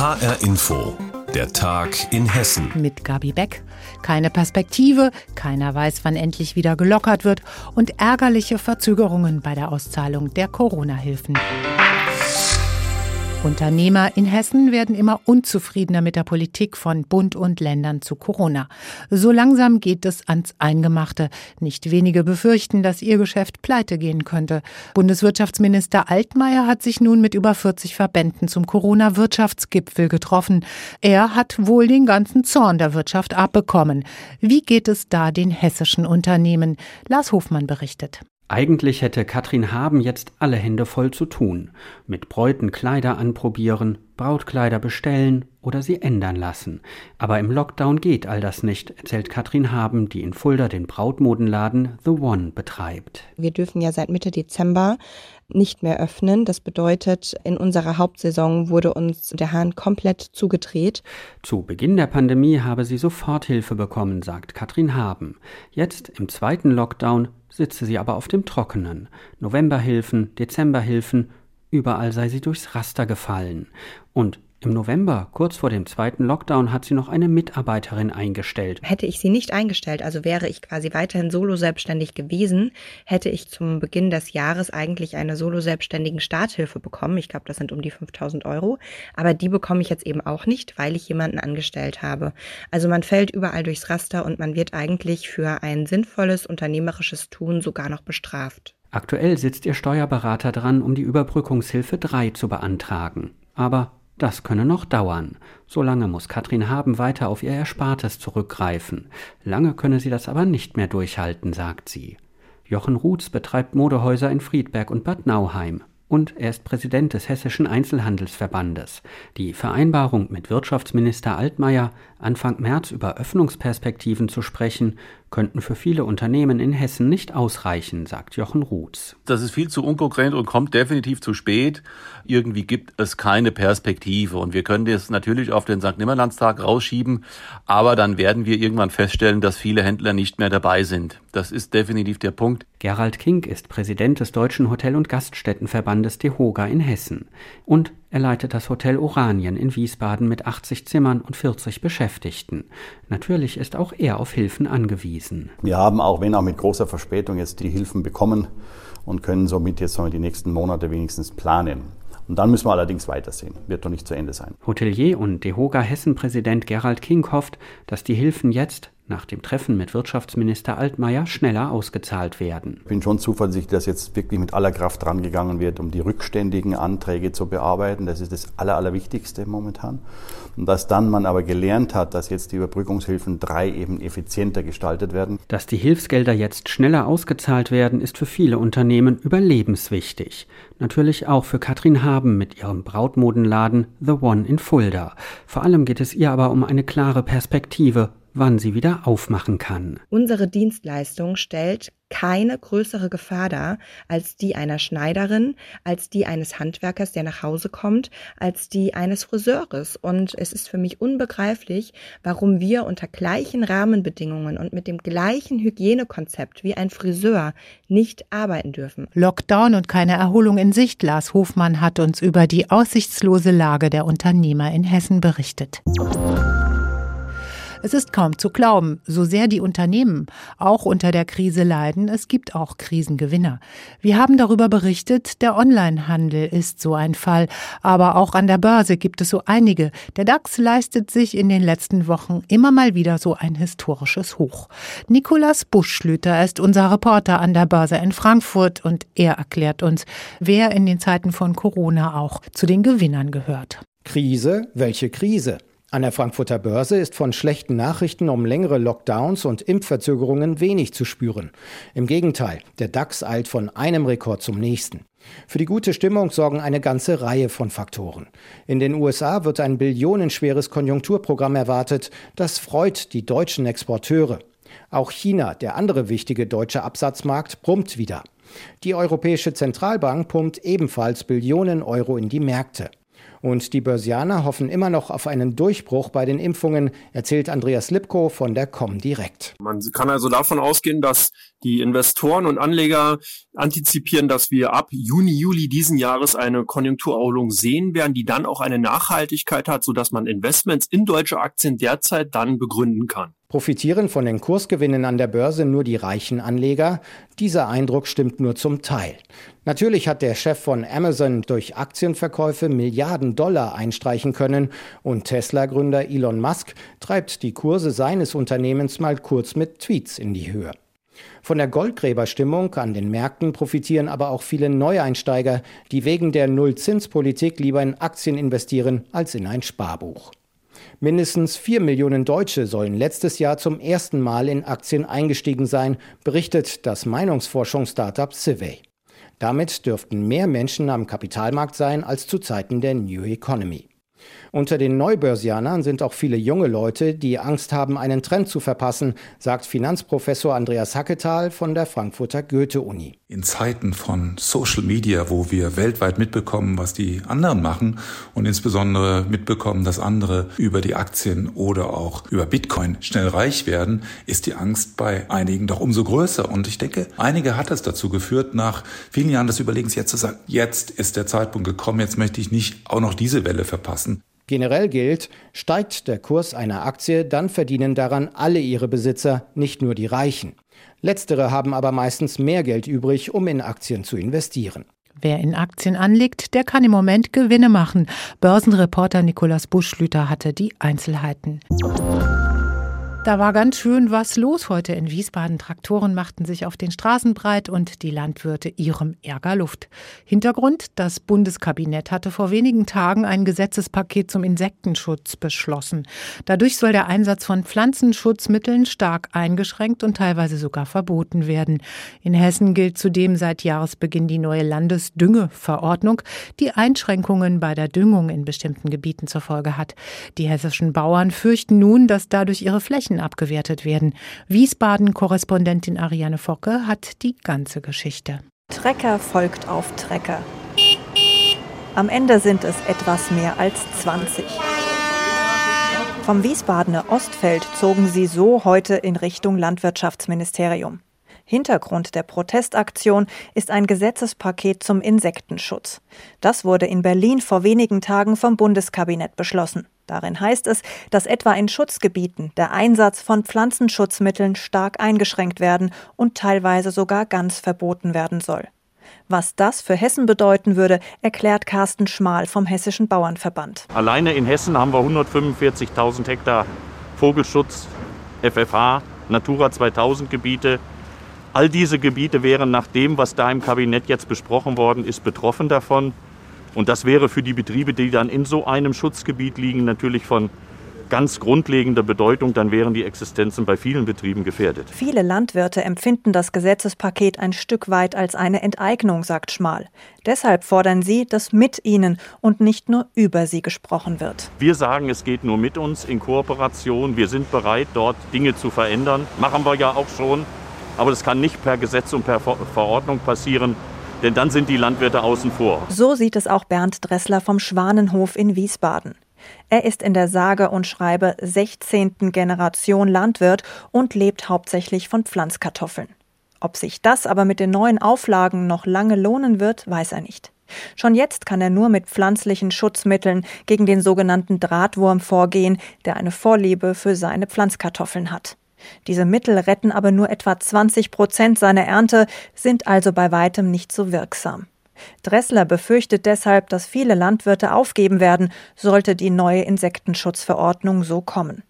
HR Info, der Tag in Hessen. Mit Gabi Beck. Keine Perspektive, keiner weiß, wann endlich wieder gelockert wird und ärgerliche Verzögerungen bei der Auszahlung der Corona-Hilfen. Unternehmer in Hessen werden immer unzufriedener mit der Politik von Bund und Ländern zu Corona. So langsam geht es ans Eingemachte. Nicht wenige befürchten, dass ihr Geschäft pleite gehen könnte. Bundeswirtschaftsminister Altmaier hat sich nun mit über 40 Verbänden zum Corona-Wirtschaftsgipfel getroffen. Er hat wohl den ganzen Zorn der Wirtschaft abbekommen. Wie geht es da den hessischen Unternehmen? Lars Hofmann berichtet. Eigentlich hätte Katrin Haben jetzt alle Hände voll zu tun. Mit Bräuten Kleider anprobieren, Brautkleider bestellen oder sie ändern lassen. Aber im Lockdown geht all das nicht, erzählt Katrin Haben, die in Fulda den Brautmodenladen The One betreibt. Wir dürfen ja seit Mitte Dezember nicht mehr öffnen. Das bedeutet, in unserer Hauptsaison wurde uns der Hahn komplett zugedreht. Zu Beginn der Pandemie habe sie Soforthilfe bekommen, sagt Katrin Haben. Jetzt im zweiten Lockdown sitze sie aber auf dem Trockenen. Novemberhilfen, Dezemberhilfen, überall sei sie durchs Raster gefallen. Und im November, kurz vor dem zweiten Lockdown, hat sie noch eine Mitarbeiterin eingestellt. Hätte ich sie nicht eingestellt, also wäre ich quasi weiterhin solo selbstständig gewesen, hätte ich zum Beginn des Jahres eigentlich eine solo selbstständigen Starthilfe bekommen. Ich glaube, das sind um die 5000 Euro. Aber die bekomme ich jetzt eben auch nicht, weil ich jemanden angestellt habe. Also man fällt überall durchs Raster und man wird eigentlich für ein sinnvolles unternehmerisches Tun sogar noch bestraft. Aktuell sitzt ihr Steuerberater dran, um die Überbrückungshilfe 3 zu beantragen. Aber das könne noch dauern. Solange muss Katrin Haben weiter auf ihr Erspartes zurückgreifen. Lange könne sie das aber nicht mehr durchhalten, sagt sie. Jochen Ruths betreibt Modehäuser in Friedberg und Bad Nauheim und er ist Präsident des Hessischen Einzelhandelsverbandes. Die Vereinbarung mit Wirtschaftsminister Altmaier, Anfang März über Öffnungsperspektiven zu sprechen, könnten für viele Unternehmen in Hessen nicht ausreichen, sagt Jochen Ruths. Das ist viel zu unkonkret und kommt definitiv zu spät. Irgendwie gibt es keine Perspektive und wir können das natürlich auf den St. Nimmerlandstag rausschieben, aber dann werden wir irgendwann feststellen, dass viele Händler nicht mehr dabei sind. Das ist definitiv der Punkt. Gerald King ist Präsident des Deutschen Hotel- und Gaststättenverbandes DEHOGA in Hessen und er leitet das Hotel Oranien in Wiesbaden mit 80 Zimmern und 40 Beschäftigten. Natürlich ist auch er auf Hilfen angewiesen. Wir haben auch, wenn auch mit großer Verspätung, jetzt die Hilfen bekommen und können somit jetzt die nächsten Monate wenigstens planen. Und dann müssen wir allerdings weitersehen. Wird doch nicht zu Ende sein. Hotelier und DEHOGA Hessen-Präsident Gerald King hofft, dass die Hilfen jetzt nach dem Treffen mit Wirtschaftsminister Altmaier schneller ausgezahlt werden. Ich bin schon zuversichtlich, dass jetzt wirklich mit aller Kraft drangegangen wird, um die rückständigen Anträge zu bearbeiten. Das ist das Aller, Allerwichtigste momentan. Und dass dann man aber gelernt hat, dass jetzt die Überbrückungshilfen drei eben effizienter gestaltet werden. Dass die Hilfsgelder jetzt schneller ausgezahlt werden, ist für viele Unternehmen überlebenswichtig. Natürlich auch für Katrin Haben mit ihrem Brautmodenladen The One in Fulda. Vor allem geht es ihr aber um eine klare Perspektive wann sie wieder aufmachen kann. Unsere Dienstleistung stellt keine größere Gefahr dar als die einer Schneiderin, als die eines Handwerkers, der nach Hause kommt, als die eines Friseures. Und es ist für mich unbegreiflich, warum wir unter gleichen Rahmenbedingungen und mit dem gleichen Hygienekonzept wie ein Friseur nicht arbeiten dürfen. Lockdown und keine Erholung in Sicht. Lars Hofmann hat uns über die aussichtslose Lage der Unternehmer in Hessen berichtet. Es ist kaum zu glauben, so sehr die Unternehmen auch unter der Krise leiden, es gibt auch Krisengewinner. Wir haben darüber berichtet, der Onlinehandel ist so ein Fall, aber auch an der Börse gibt es so einige. Der DAX leistet sich in den letzten Wochen immer mal wieder so ein historisches Hoch. Nikolas Buschlüter ist unser Reporter an der Börse in Frankfurt und er erklärt uns, wer in den Zeiten von Corona auch zu den Gewinnern gehört. Krise? Welche Krise? An der Frankfurter Börse ist von schlechten Nachrichten um längere Lockdowns und Impfverzögerungen wenig zu spüren. Im Gegenteil, der DAX eilt von einem Rekord zum nächsten. Für die gute Stimmung sorgen eine ganze Reihe von Faktoren. In den USA wird ein billionenschweres Konjunkturprogramm erwartet. Das freut die deutschen Exporteure. Auch China, der andere wichtige deutsche Absatzmarkt, brummt wieder. Die Europäische Zentralbank pumpt ebenfalls Billionen Euro in die Märkte. Und die Börsianer hoffen immer noch auf einen Durchbruch bei den Impfungen, erzählt Andreas Lipko von der Comdirect. Man kann also davon ausgehen, dass die Investoren und Anleger antizipieren, dass wir ab Juni, Juli diesen Jahres eine Konjunkturerholung sehen werden, die dann auch eine Nachhaltigkeit hat, sodass man Investments in deutsche Aktien derzeit dann begründen kann. Profitieren von den Kursgewinnen an der Börse nur die reichen Anleger? Dieser Eindruck stimmt nur zum Teil. Natürlich hat der Chef von Amazon durch Aktienverkäufe Milliarden Dollar einstreichen können und Tesla-Gründer Elon Musk treibt die Kurse seines Unternehmens mal kurz mit Tweets in die Höhe. Von der Goldgräberstimmung an den Märkten profitieren aber auch viele Neueinsteiger, die wegen der Nullzinspolitik lieber in Aktien investieren als in ein Sparbuch. Mindestens vier Millionen Deutsche sollen letztes Jahr zum ersten Mal in Aktien eingestiegen sein, berichtet das Meinungsforschungsstartup Civey. Damit dürften mehr Menschen am Kapitalmarkt sein als zu Zeiten der New Economy. Unter den Neubörsianern sind auch viele junge Leute, die Angst haben, einen Trend zu verpassen, sagt Finanzprofessor Andreas Hacketal von der Frankfurter Goethe-Uni. In Zeiten von Social Media, wo wir weltweit mitbekommen, was die anderen machen und insbesondere mitbekommen, dass andere über die Aktien oder auch über Bitcoin schnell reich werden, ist die Angst bei einigen doch umso größer. Und ich denke, einige hat es dazu geführt, nach vielen Jahren des Überlegens jetzt zu sagen, jetzt ist der Zeitpunkt gekommen, jetzt möchte ich nicht auch noch diese Welle verpassen. Generell gilt, steigt der Kurs einer Aktie, dann verdienen daran alle ihre Besitzer, nicht nur die Reichen. Letztere haben aber meistens mehr Geld übrig, um in Aktien zu investieren. Wer in Aktien anlegt, der kann im Moment Gewinne machen. Börsenreporter Nikolaus Buschlüter hatte die Einzelheiten. Da war ganz schön was los heute in Wiesbaden. Traktoren machten sich auf den Straßen breit und die Landwirte ihrem Ärger Luft. Hintergrund, das Bundeskabinett hatte vor wenigen Tagen ein Gesetzespaket zum Insektenschutz beschlossen. Dadurch soll der Einsatz von Pflanzenschutzmitteln stark eingeschränkt und teilweise sogar verboten werden. In Hessen gilt zudem seit Jahresbeginn die neue Landesdüngeverordnung, die Einschränkungen bei der Düngung in bestimmten Gebieten zur Folge hat. Die hessischen Bauern fürchten nun, dass dadurch ihre Flächen Flächen abgewertet werden. Wiesbaden-Korrespondentin Ariane Focke hat die ganze Geschichte. Trecker folgt auf Trecker. Am Ende sind es etwas mehr als 20. Vom Wiesbadener Ostfeld zogen sie so heute in Richtung Landwirtschaftsministerium. Hintergrund der Protestaktion ist ein Gesetzespaket zum Insektenschutz. Das wurde in Berlin vor wenigen Tagen vom Bundeskabinett beschlossen. Darin heißt es, dass etwa in Schutzgebieten der Einsatz von Pflanzenschutzmitteln stark eingeschränkt werden und teilweise sogar ganz verboten werden soll. Was das für Hessen bedeuten würde, erklärt Carsten Schmal vom Hessischen Bauernverband. Alleine in Hessen haben wir 145.000 Hektar Vogelschutz, FFH, Natura 2000 Gebiete. All diese Gebiete wären nach dem, was da im Kabinett jetzt besprochen worden ist, betroffen davon. Und das wäre für die Betriebe, die dann in so einem Schutzgebiet liegen, natürlich von ganz grundlegender Bedeutung, dann wären die Existenzen bei vielen Betrieben gefährdet. Viele Landwirte empfinden das Gesetzespaket ein Stück weit als eine Enteignung, sagt Schmal. Deshalb fordern sie, dass mit ihnen und nicht nur über sie gesprochen wird. Wir sagen, es geht nur mit uns in Kooperation. Wir sind bereit, dort Dinge zu verändern. Machen wir ja auch schon. Aber das kann nicht per Gesetz und per Verordnung passieren denn dann sind die Landwirte außen vor. So sieht es auch Bernd Dressler vom Schwanenhof in Wiesbaden. Er ist in der sage und schreibe 16. Generation Landwirt und lebt hauptsächlich von Pflanzkartoffeln. Ob sich das aber mit den neuen Auflagen noch lange lohnen wird, weiß er nicht. Schon jetzt kann er nur mit pflanzlichen Schutzmitteln gegen den sogenannten Drahtwurm vorgehen, der eine Vorliebe für seine Pflanzkartoffeln hat. Diese Mittel retten aber nur etwa 20 Prozent seiner Ernte, sind also bei weitem nicht so wirksam. Dressler befürchtet deshalb, dass viele Landwirte aufgeben werden, sollte die neue Insektenschutzverordnung so kommen.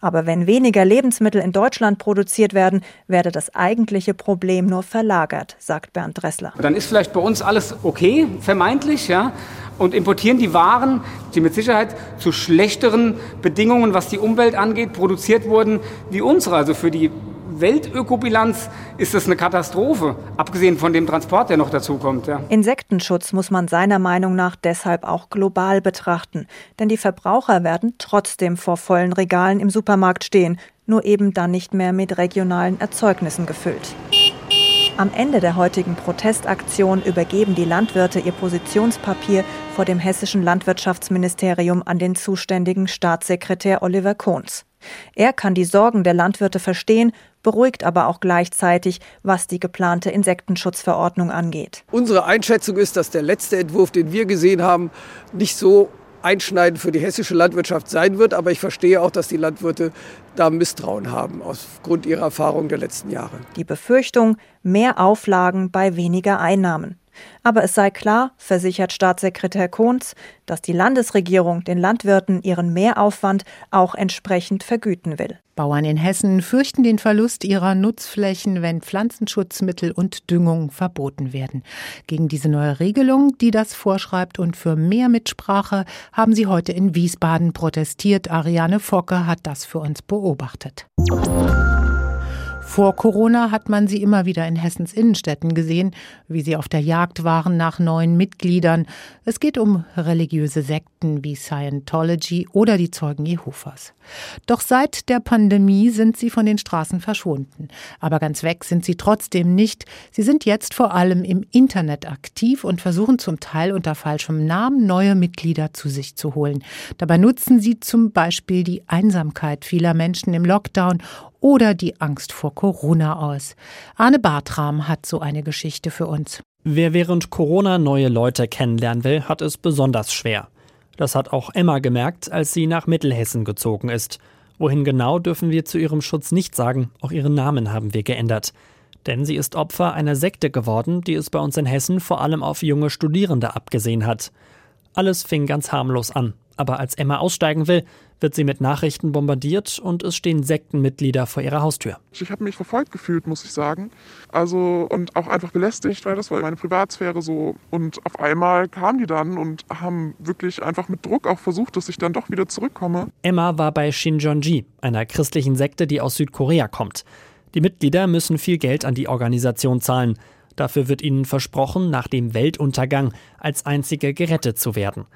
Aber wenn weniger Lebensmittel in Deutschland produziert werden, werde das eigentliche Problem nur verlagert, sagt Bernd Dressler. Dann ist vielleicht bei uns alles okay, vermeintlich, ja und importieren die Waren, die mit Sicherheit zu schlechteren Bedingungen, was die Umwelt angeht, produziert wurden wie unsere. Also für die Weltökobilanz ist das eine Katastrophe, abgesehen von dem Transport, der noch dazu kommt. Ja. Insektenschutz muss man seiner Meinung nach deshalb auch global betrachten. Denn die Verbraucher werden trotzdem vor vollen Regalen im Supermarkt stehen, nur eben dann nicht mehr mit regionalen Erzeugnissen gefüllt. Am Ende der heutigen Protestaktion übergeben die Landwirte ihr Positionspapier vor dem hessischen Landwirtschaftsministerium an den zuständigen Staatssekretär Oliver Kohns. Er kann die Sorgen der Landwirte verstehen, beruhigt aber auch gleichzeitig, was die geplante Insektenschutzverordnung angeht. Unsere Einschätzung ist, dass der letzte Entwurf, den wir gesehen haben, nicht so einschneidend für die hessische Landwirtschaft sein wird. Aber ich verstehe auch, dass die Landwirte da Misstrauen haben aufgrund ihrer Erfahrung der letzten Jahre. Die Befürchtung, mehr Auflagen bei weniger Einnahmen. Aber es sei klar, versichert Staatssekretär Kohns, dass die Landesregierung den Landwirten ihren Mehraufwand auch entsprechend vergüten will. Bauern in Hessen fürchten den Verlust ihrer Nutzflächen, wenn Pflanzenschutzmittel und Düngung verboten werden. Gegen diese neue Regelung, die das vorschreibt und für mehr Mitsprache, haben sie heute in Wiesbaden protestiert. Ariane Focke hat das für uns beobachtet. Vor Corona hat man sie immer wieder in Hessens Innenstädten gesehen, wie sie auf der Jagd waren nach neuen Mitgliedern. Es geht um religiöse Sekten wie Scientology oder die Zeugen Jehovas. Doch seit der Pandemie sind sie von den Straßen verschwunden. Aber ganz weg sind sie trotzdem nicht. Sie sind jetzt vor allem im Internet aktiv und versuchen zum Teil unter falschem Namen neue Mitglieder zu sich zu holen. Dabei nutzen sie zum Beispiel die Einsamkeit vieler Menschen im Lockdown oder die Angst vor Corona aus. Arne Bartram hat so eine Geschichte für uns. Wer während Corona neue Leute kennenlernen will, hat es besonders schwer. Das hat auch Emma gemerkt, als sie nach Mittelhessen gezogen ist. Wohin genau dürfen wir zu ihrem Schutz nicht sagen, auch ihren Namen haben wir geändert. Denn sie ist Opfer einer Sekte geworden, die es bei uns in Hessen vor allem auf junge Studierende abgesehen hat. Alles fing ganz harmlos an. Aber als Emma aussteigen will, wird sie mit Nachrichten bombardiert und es stehen Sektenmitglieder vor ihrer Haustür. Ich habe mich verfolgt gefühlt, muss ich sagen. Also und auch einfach belästigt, weil das war meine Privatsphäre so. Und auf einmal kamen die dann und haben wirklich einfach mit Druck auch versucht, dass ich dann doch wieder zurückkomme. Emma war bei Shinjonji, einer christlichen Sekte, die aus Südkorea kommt. Die Mitglieder müssen viel Geld an die Organisation zahlen. Dafür wird ihnen versprochen, nach dem Weltuntergang als einzige gerettet zu werden.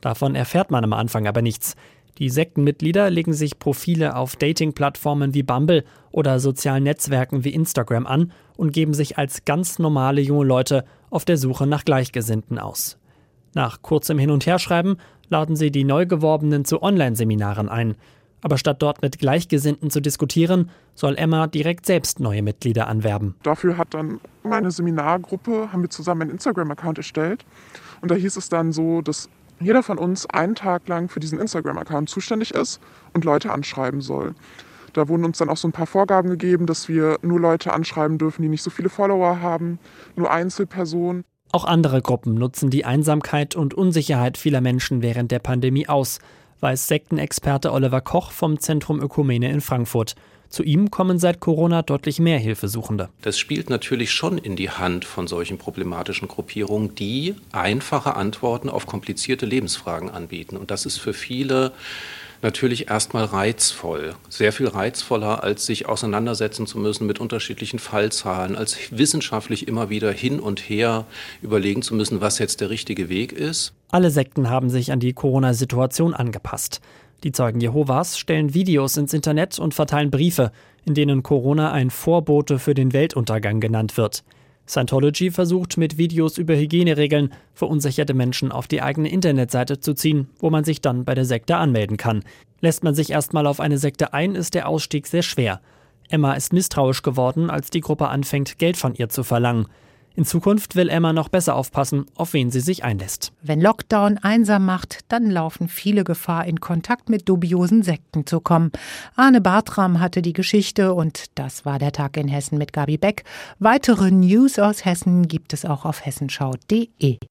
Davon erfährt man am Anfang aber nichts. Die Sektenmitglieder legen sich Profile auf Dating-Plattformen wie Bumble oder sozialen Netzwerken wie Instagram an und geben sich als ganz normale junge Leute auf der Suche nach Gleichgesinnten aus. Nach kurzem Hin- und Herschreiben laden sie die Neugeworbenen zu Online-Seminaren ein. Aber statt dort mit Gleichgesinnten zu diskutieren, soll Emma direkt selbst neue Mitglieder anwerben. Dafür hat dann meine Seminargruppe, haben wir zusammen einen Instagram-Account erstellt. Und da hieß es dann so, dass jeder von uns einen Tag lang für diesen Instagram-Account zuständig ist und Leute anschreiben soll. Da wurden uns dann auch so ein paar Vorgaben gegeben, dass wir nur Leute anschreiben dürfen, die nicht so viele Follower haben, nur Einzelpersonen. Auch andere Gruppen nutzen die Einsamkeit und Unsicherheit vieler Menschen während der Pandemie aus, weiß Sektenexperte Oliver Koch vom Zentrum Ökumene in Frankfurt. Zu ihm kommen seit Corona deutlich mehr Hilfesuchende. Das spielt natürlich schon in die Hand von solchen problematischen Gruppierungen, die einfache Antworten auf komplizierte Lebensfragen anbieten. Und das ist für viele natürlich erstmal reizvoll. Sehr viel reizvoller, als sich auseinandersetzen zu müssen mit unterschiedlichen Fallzahlen, als wissenschaftlich immer wieder hin und her überlegen zu müssen, was jetzt der richtige Weg ist. Alle Sekten haben sich an die Corona-Situation angepasst. Die Zeugen Jehovas stellen Videos ins Internet und verteilen Briefe, in denen Corona ein Vorbote für den Weltuntergang genannt wird. Scientology versucht mit Videos über Hygieneregeln verunsicherte Menschen auf die eigene Internetseite zu ziehen, wo man sich dann bei der Sekte anmelden kann. Lässt man sich erstmal auf eine Sekte ein, ist der Ausstieg sehr schwer. Emma ist misstrauisch geworden, als die Gruppe anfängt, Geld von ihr zu verlangen. In Zukunft will Emma noch besser aufpassen, auf wen sie sich einlässt. Wenn Lockdown einsam macht, dann laufen viele Gefahr, in Kontakt mit dubiosen Sekten zu kommen. Arne Bartram hatte die Geschichte und das war der Tag in Hessen mit Gabi Beck. Weitere News aus Hessen gibt es auch auf hessenschau.de.